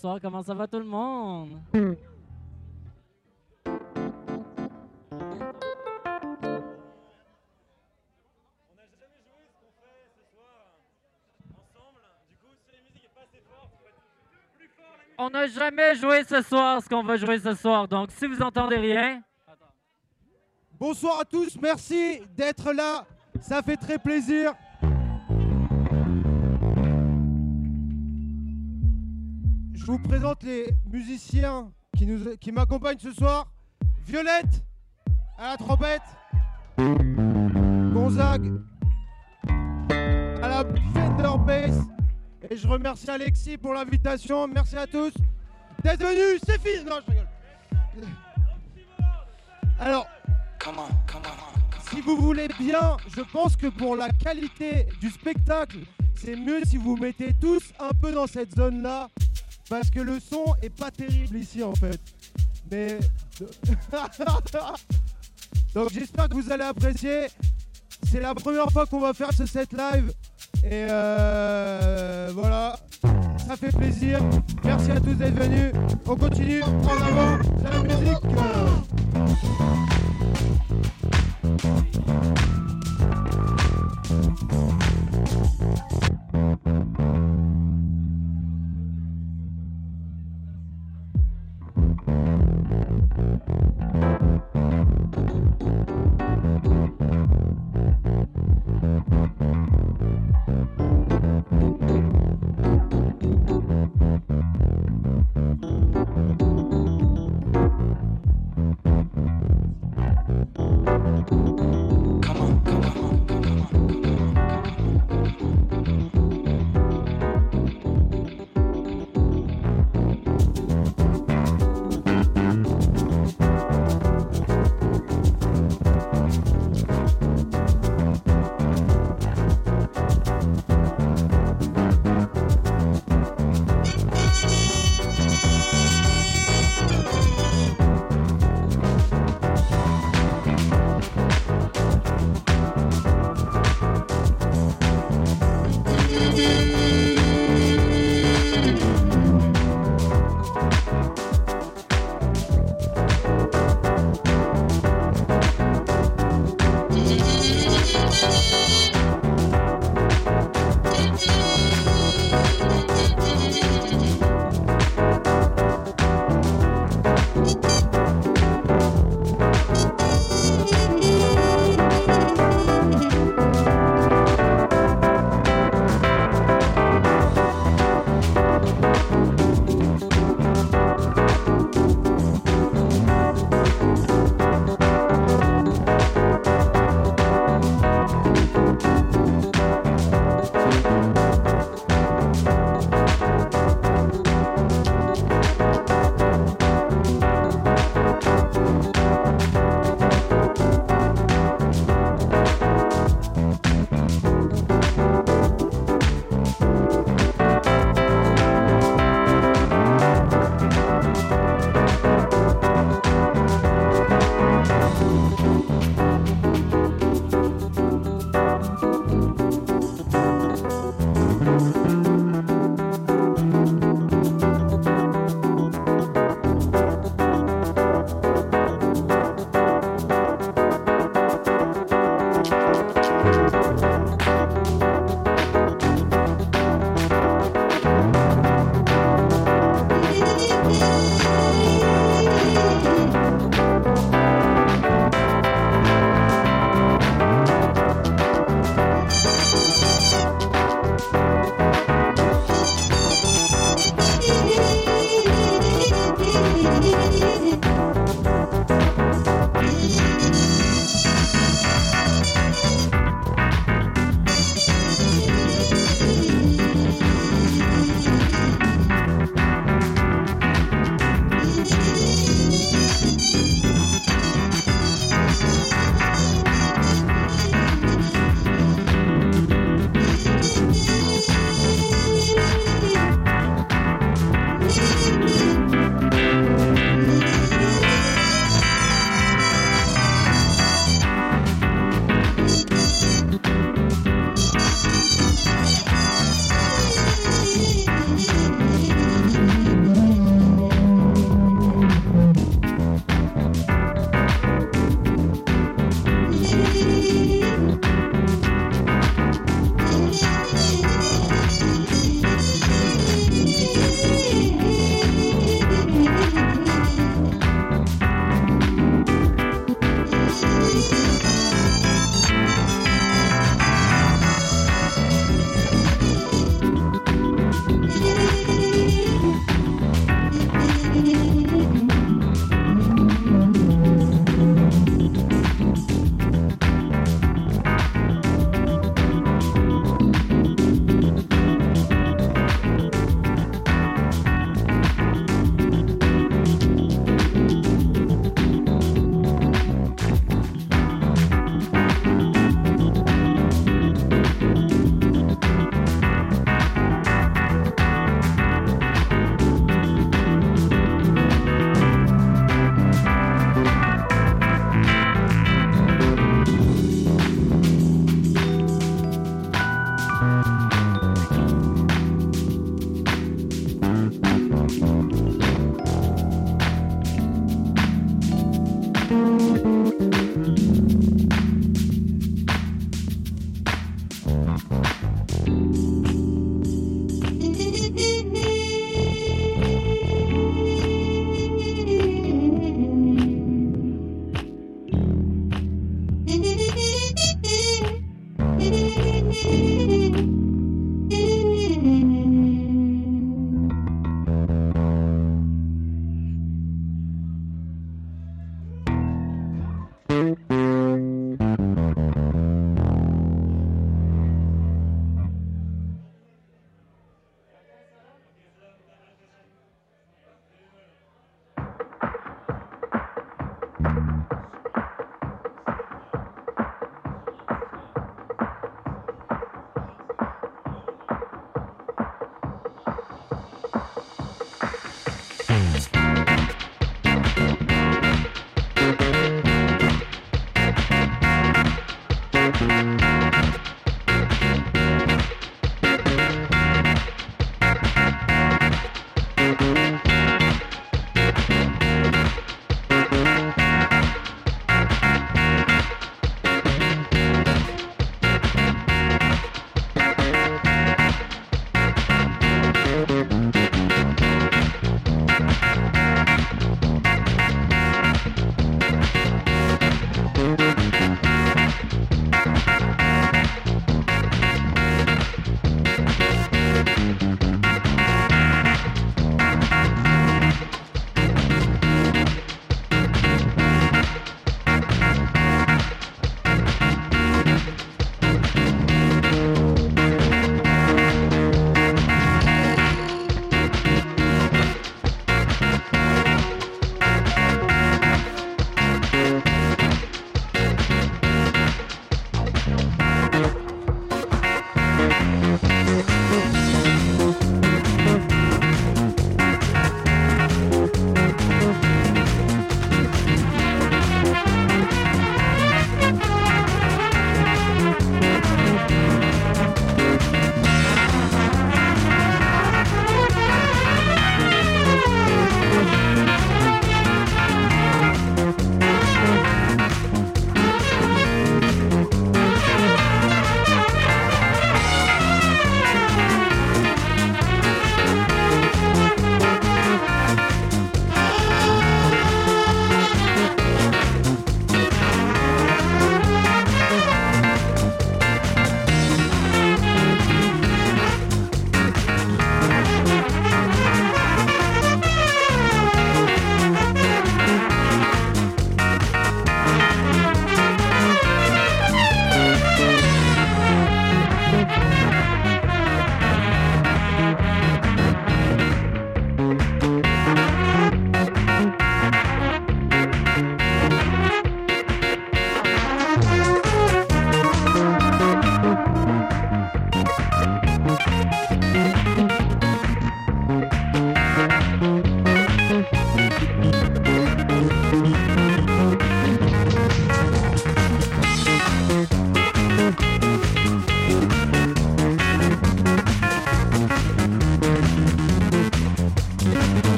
bonsoir. Comment ça va tout le monde? On n'a jamais joué ce soir ce qu'on va jouer ce soir. Donc, si vous entendez rien, Bonsoir à tous, merci d'être là, ça fait très plaisir. Je vous présente les musiciens qui, nous, qui m'accompagnent ce soir. Violette à la trompette, Gonzague à la Fender Bass. Et je remercie Alexis pour l'invitation. Merci à tous d'être venus. C'est fini. Non, je rigole. Alors, si vous voulez bien, je pense que pour la qualité du spectacle, c'est mieux si vous mettez tous un peu dans cette zone-là, parce que le son est pas terrible ici en fait. Mais donc j'espère que vous allez apprécier. C'est la première fois qu'on va faire ce set live et euh, voilà, ça fait plaisir. Merci à tous d'être venus. On continue en avant la musique.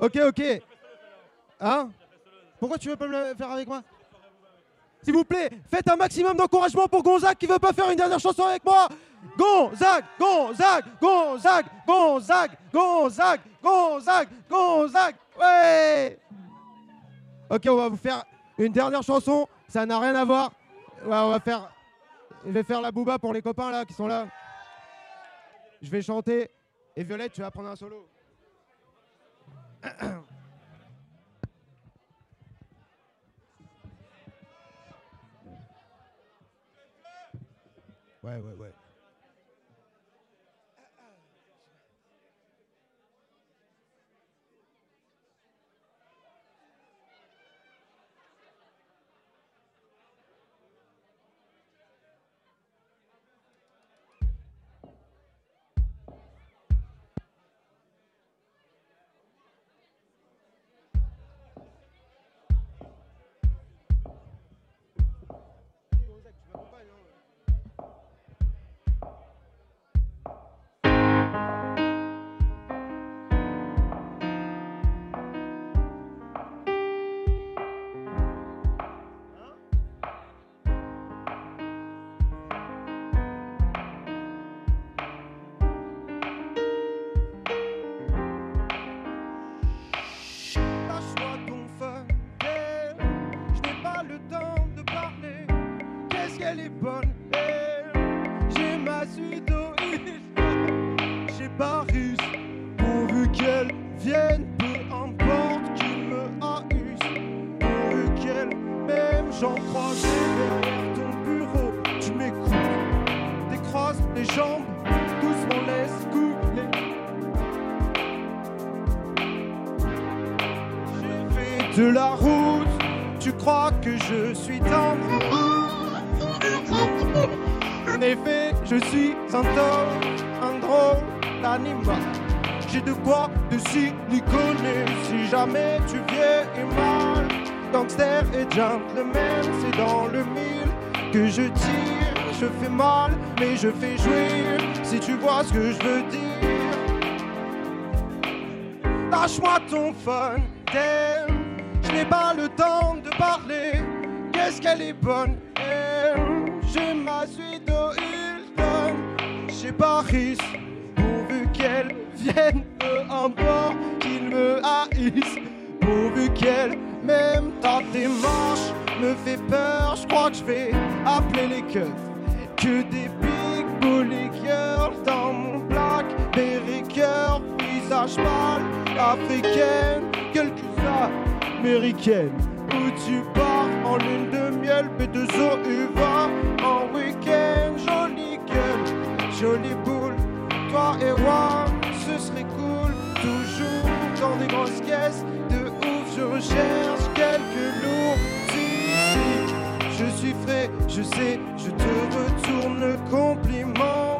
Ok, ok. Hein? Pourquoi tu veux pas me le faire avec moi? S'il vous plaît, faites un maximum d'encouragement pour Gonzague qui veut pas faire une dernière chanson avec moi Gonzague, Gonzague, Gonzague, Gonzague, Gonzague, Gonzague, Gonzague, ouais Ok, on va vous faire une dernière chanson, ça n'a rien à voir. Ouais, on va faire... Je vais faire la booba pour les copains là qui sont là. Je vais chanter. Et Violette, tu vas prendre un solo. Ouais, ouais, ouais. De la route, tu crois que je suis tendre? En effet, je suis un taupe, un drôle d'anima J'ai de quoi te siliconer si jamais tu viens et mal Gangster et gentleman, c'est dans le mille que je tire. Je fais mal, mais je fais jouir si tu vois ce que je veux dire. Lâche-moi ton fun, damn. Je n'ai pas le temps de parler. Qu'est-ce qu'elle est bonne. J'ai ma suite au Hilton. Chez Paris, pourvu qu'elle vienne, peu importe qu'il me haïsse. Pourvu qu'elle m'aime, ta démarche me fait peur. Je crois que je vais appeler les keufs. Que des big bully girls dans mon blackberry cœur. Visage pâle, africaine, américaine. Où tu pars en lune de miel, P2O UVA en week-end. Jolie gueule, jolie boule, toi et moi, ce serait cool. Toujours dans des grosses caisses de ouf, je recherche quelques lourds. Je suis frais, je sais, je te retourne le compliment.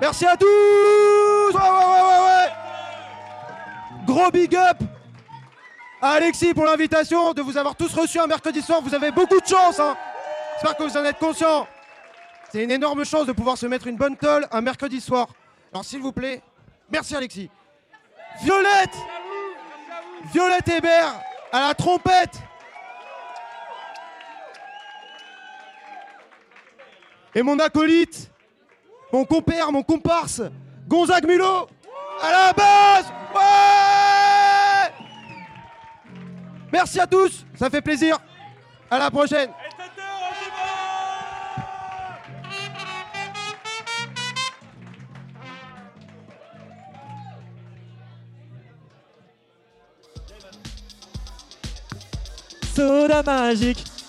Merci à tous Ouais, ouais, ouais, Gros big up à Alexis pour l'invitation, de vous avoir tous reçus un mercredi soir. Vous avez beaucoup de chance, hein J'espère que vous en êtes conscients. C'est une énorme chance de pouvoir se mettre une bonne tolle un mercredi soir. Alors s'il vous plaît, merci Alexis. Violette Violette Hébert à la trompette Et mon acolyte mon compère, mon comparse, Gonzague Mulot, à la base Ouais Merci à tous, ça fait plaisir. À la prochaine. Soda magique.